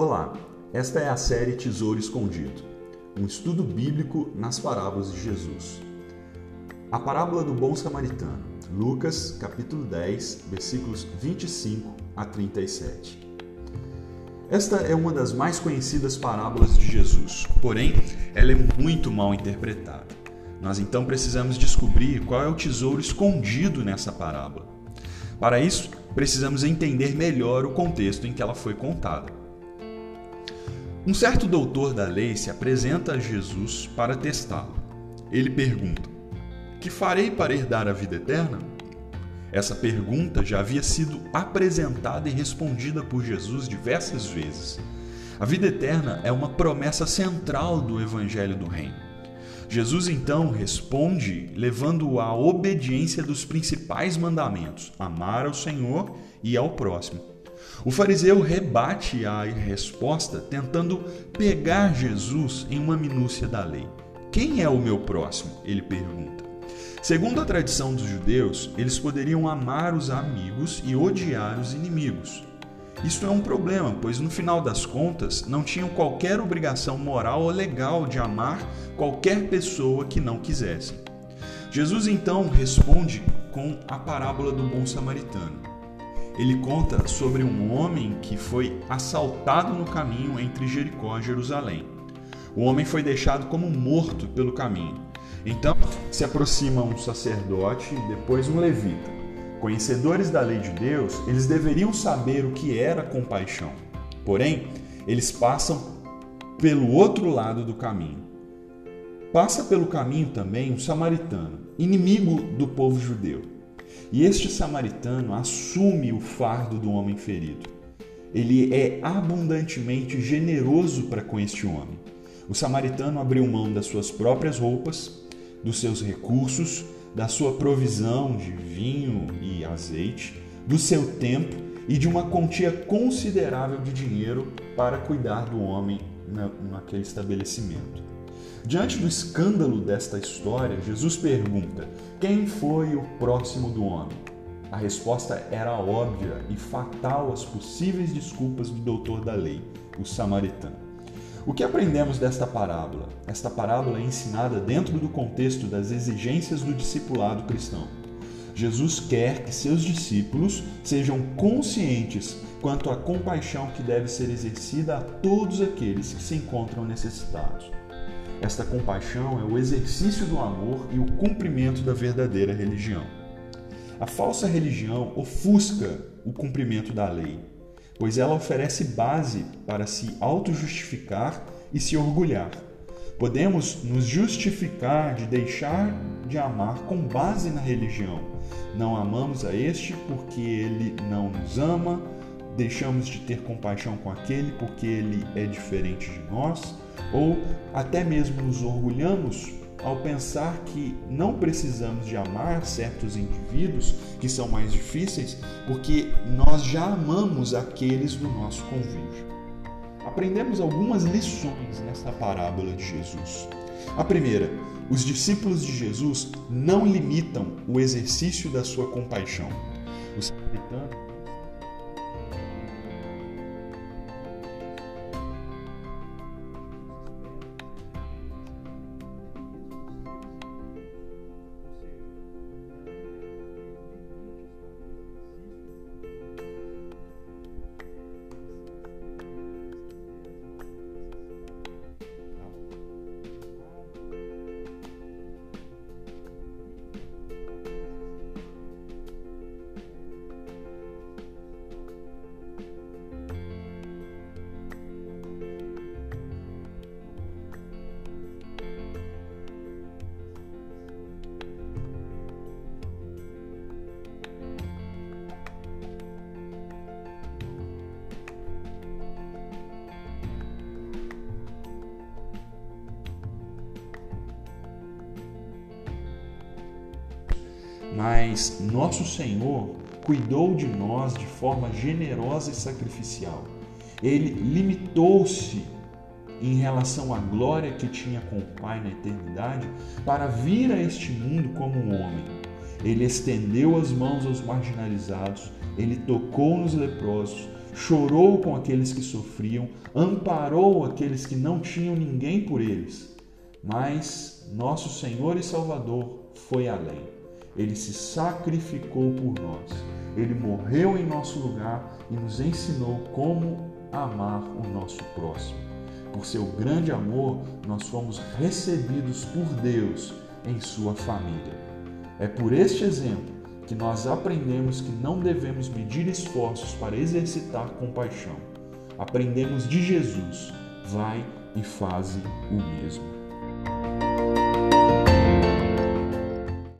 Olá, esta é a série Tesouro Escondido, um estudo bíblico nas parábolas de Jesus. A parábola do bom samaritano, Lucas, capítulo 10, versículos 25 a 37. Esta é uma das mais conhecidas parábolas de Jesus, porém, ela é muito mal interpretada. Nós então precisamos descobrir qual é o tesouro escondido nessa parábola. Para isso, precisamos entender melhor o contexto em que ela foi contada. Um certo doutor da lei se apresenta a Jesus para testá-lo. Ele pergunta: Que farei para herdar a vida eterna? Essa pergunta já havia sido apresentada e respondida por Jesus diversas vezes. A vida eterna é uma promessa central do Evangelho do Reino. Jesus então responde levando-o à obediência dos principais mandamentos: amar ao Senhor e ao próximo. O fariseu rebate a resposta tentando pegar Jesus em uma minúcia da lei. Quem é o meu próximo? Ele pergunta. Segundo a tradição dos judeus, eles poderiam amar os amigos e odiar os inimigos. Isso é um problema, pois no final das contas não tinham qualquer obrigação moral ou legal de amar qualquer pessoa que não quisessem. Jesus então responde com a parábola do bom samaritano ele conta sobre um homem que foi assaltado no caminho entre Jericó e Jerusalém. O homem foi deixado como morto pelo caminho. Então se aproxima um sacerdote e depois um levita. Conhecedores da lei de Deus, eles deveriam saber o que era compaixão. Porém, eles passam pelo outro lado do caminho. Passa pelo caminho também um samaritano, inimigo do povo judeu. E este samaritano assume o fardo do homem ferido. Ele é abundantemente generoso para com este homem. O samaritano abriu mão das suas próprias roupas, dos seus recursos, da sua provisão de vinho e azeite, do seu tempo e de uma quantia considerável de dinheiro para cuidar do homem naquele estabelecimento. Diante do escândalo desta história, Jesus pergunta: Quem foi o próximo do homem? A resposta era óbvia e fatal às possíveis desculpas do doutor da lei, o samaritano. O que aprendemos desta parábola? Esta parábola é ensinada dentro do contexto das exigências do discipulado cristão. Jesus quer que seus discípulos sejam conscientes quanto à compaixão que deve ser exercida a todos aqueles que se encontram necessitados. Esta compaixão é o exercício do amor e o cumprimento da verdadeira religião. A falsa religião ofusca o cumprimento da lei, pois ela oferece base para se auto-justificar e se orgulhar. Podemos nos justificar de deixar de amar com base na religião. Não amamos a este porque ele não nos ama, deixamos de ter compaixão com aquele porque ele é diferente de nós ou até mesmo nos orgulhamos ao pensar que não precisamos de amar certos indivíduos que são mais difíceis, porque nós já amamos aqueles do nosso convívio. Aprendemos algumas lições nesta parábola de Jesus. A primeira, os discípulos de Jesus não limitam o exercício da sua compaixão. O samaritano mas nosso Senhor cuidou de nós de forma generosa e sacrificial. Ele limitou-se em relação à glória que tinha com o Pai na eternidade para vir a este mundo como um homem. Ele estendeu as mãos aos marginalizados, ele tocou nos leprosos, chorou com aqueles que sofriam, amparou aqueles que não tinham ninguém por eles. Mas nosso Senhor e Salvador foi além. Ele se sacrificou por nós. Ele morreu em nosso lugar e nos ensinou como amar o nosso próximo. Por seu grande amor, nós fomos recebidos por Deus em sua família. É por este exemplo que nós aprendemos que não devemos medir esforços para exercitar compaixão. Aprendemos de Jesus, vai e faze o mesmo.